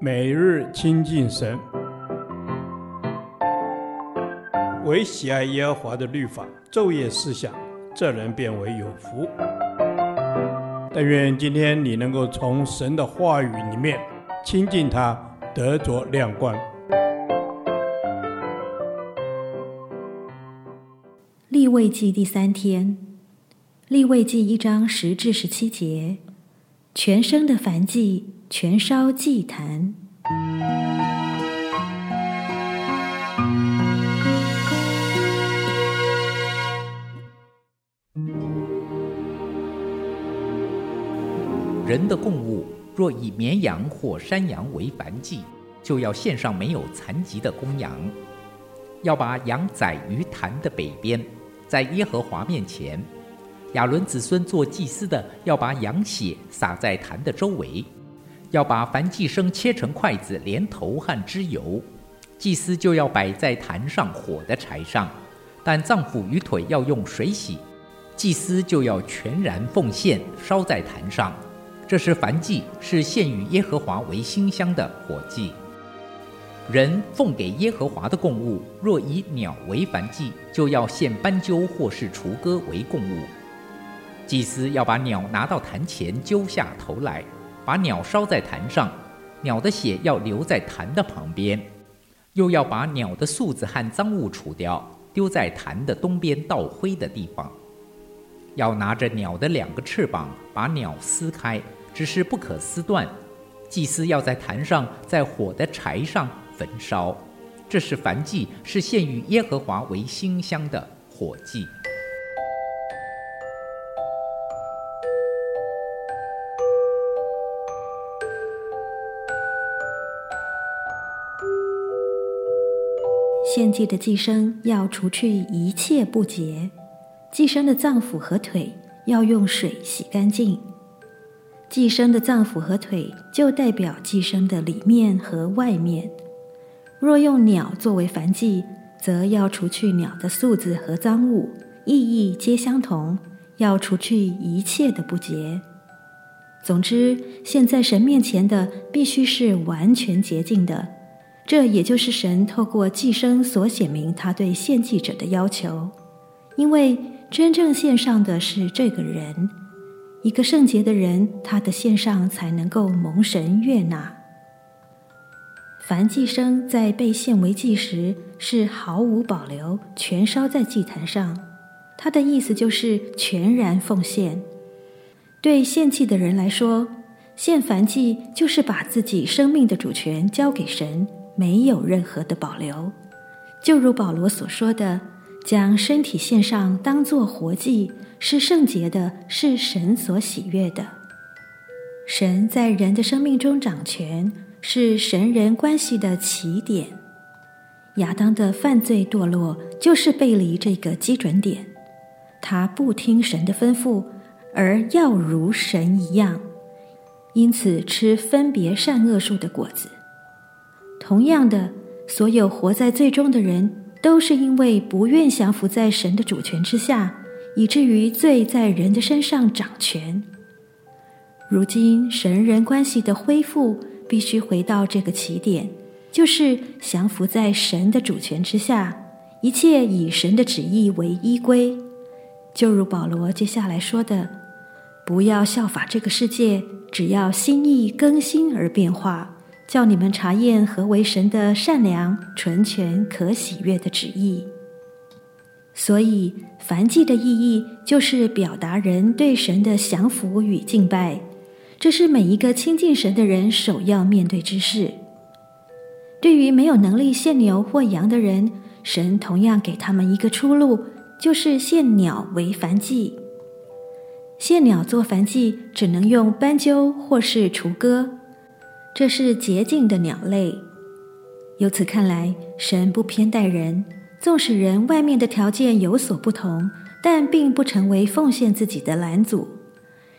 每日亲近神，唯喜爱耶和华的律法，昼夜思想，这人便为有福。但愿今天你能够从神的话语里面亲近他，得着亮光。立位记第三天，立位记一章十至十七节，全生的燔祭，全烧祭坛。人的供物，若以绵羊或山羊为燔祭，就要献上没有残疾的公羊，要把羊宰于坛的北边。在耶和华面前，亚伦子孙做祭司的要把羊血洒在坛的周围，要把燔祭牲切成筷子，连头和脂油，祭司就要摆在坛上火的柴上，但脏腑与腿要用水洗，祭司就要全然奉献，烧在坛上。这是燔祭，是献与耶和华为馨香的火祭。人奉给耶和华的供物，若以鸟为燔祭，就要献斑鸠或是雏鸽为供物。祭司要把鸟拿到坛前，揪下头来，把鸟烧在坛上，鸟的血要流在坛的旁边，又要把鸟的嗉子和脏物除掉，丢在坛的东边倒灰的地方。要拿着鸟的两个翅膀，把鸟撕开，只是不可撕断。祭司要在坛上，在火的柴上。焚烧，这是燔祭，是献与耶和华为馨香的火祭。献祭的祭牲要除去一切不洁，祭牲的脏腑和腿要用水洗干净。祭牲的脏腑和腿就代表祭牲的里面和外面。若用鸟作为燔祭，则要除去鸟的素子和脏物，意义皆相同，要除去一切的不洁。总之，献在神面前的必须是完全洁净的，这也就是神透过祭牲所显明他对献祭者的要求。因为真正献上的是这个人，一个圣洁的人，他的献上才能够蒙神悦纳。燔祭牲在被献为祭时是毫无保留，全烧在祭坛上。他的意思就是全然奉献。对献祭的人来说，献燔祭就是把自己生命的主权交给神，没有任何的保留。就如保罗所说的，将身体献上当作活祭，是圣洁的，是神所喜悦的。神在人的生命中掌权。是神人关系的起点。亚当的犯罪堕落就是背离这个基准点，他不听神的吩咐，而要如神一样，因此吃分别善恶树的果子。同样的，所有活在罪中的人，都是因为不愿降服在神的主权之下，以至于罪在人的身上掌权。如今神人关系的恢复。必须回到这个起点，就是降服在神的主权之下，一切以神的旨意为依归。就如保罗接下来说的：“不要效法这个世界，只要心意更新而变化，叫你们查验何为神的善良、纯全、可喜悦的旨意。”所以，燔祭的意义就是表达人对神的降服与敬拜。这是每一个亲近神的人首要面对之事。对于没有能力献牛或羊的人，神同样给他们一个出路，就是献鸟为燔祭。献鸟做燔祭，只能用斑鸠或是雏鸽，这是洁净的鸟类。由此看来，神不偏待人，纵使人外面的条件有所不同，但并不成为奉献自己的拦阻。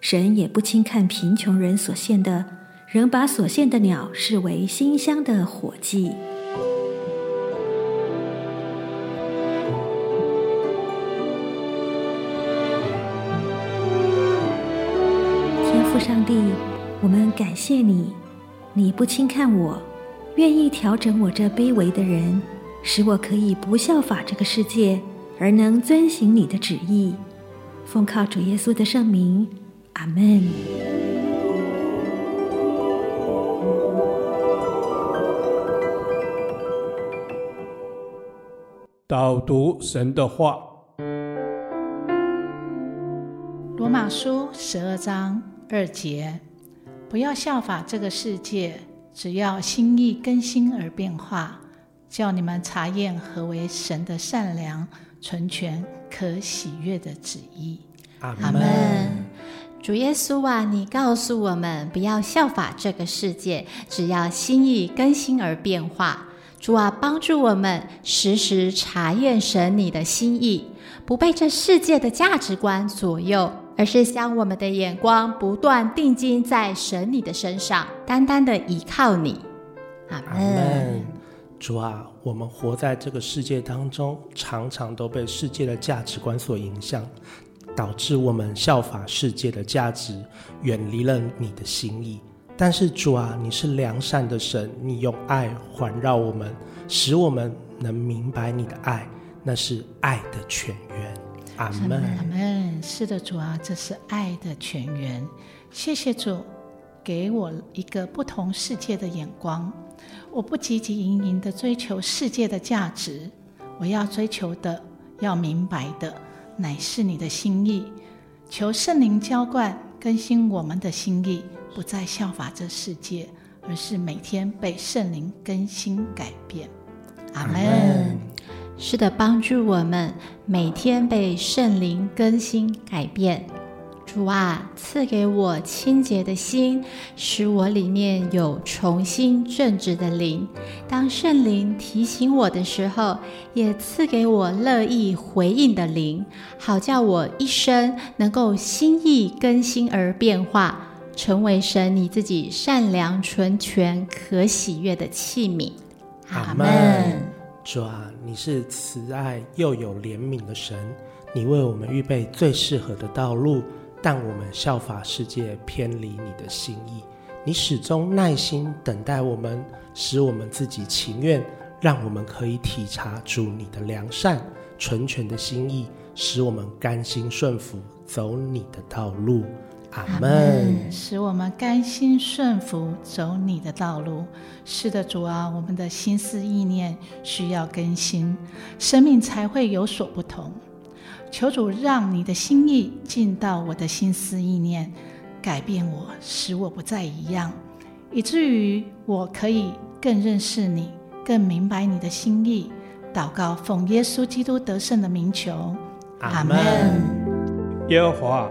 神也不轻看贫穷人所献的，仍把所献的鸟视为馨香的火祭。天父上帝，我们感谢你，你不轻看我，愿意调整我这卑微的人，使我可以不效法这个世界，而能遵行你的旨意。奉靠主耶稣的圣名，阿门。导读神的话，《罗马书》十二章二节。不要效法这个世界，只要心意更新而变化，叫你们查验何为神的善良、纯全、可喜悦的旨意。阿门。主耶稣啊，你告诉我们不要效法这个世界，只要心意更新而变化。主啊，帮助我们时时查验神你的心意，不被这世界的价值观左右。而是将我们的眼光不断定睛在神你的身上，单单的依靠你。阿门。主啊，我们活在这个世界当中，常常都被世界的价值观所影响，导致我们效法世界的价值，远离了你的心意。但是主啊，你是良善的神，你用爱环绕我们，使我们能明白你的爱，那是爱的泉源。阿门。是的，主啊，这是爱的泉源。谢谢主，给我一个不同世界的眼光。我不汲汲营营的追求世界的价值，我要追求的、要明白的，乃是你的心意。求圣灵浇灌、更新我们的心意，不再效法这世界，而是每天被圣灵更新改变。阿门。是的，帮助我们每天被圣灵更新改变。主啊，赐给我清洁的心，使我里面有重新正直的灵。当圣灵提醒我的时候，也赐给我乐意回应的灵，好叫我一生能够心意更新而变化，成为神你自己善良、纯全、可喜悦的器皿。阿门。主啊，你是慈爱又有怜悯的神，你为我们预备最适合的道路，但我们效法世界，偏离你的心意。你始终耐心等待我们，使我们自己情愿，让我们可以体察主你的良善、纯全的心意，使我们甘心顺服，走你的道路。阿门，使我们甘心顺服，走你的道路。是的，主啊，我们的心思意念需要更新，生命才会有所不同。求主让你的心意进到我的心思意念，改变我，使我不再一样，以至于我可以更认识你，更明白你的心意。祷告，奉耶稣基督得胜的名求。阿门。耶和华。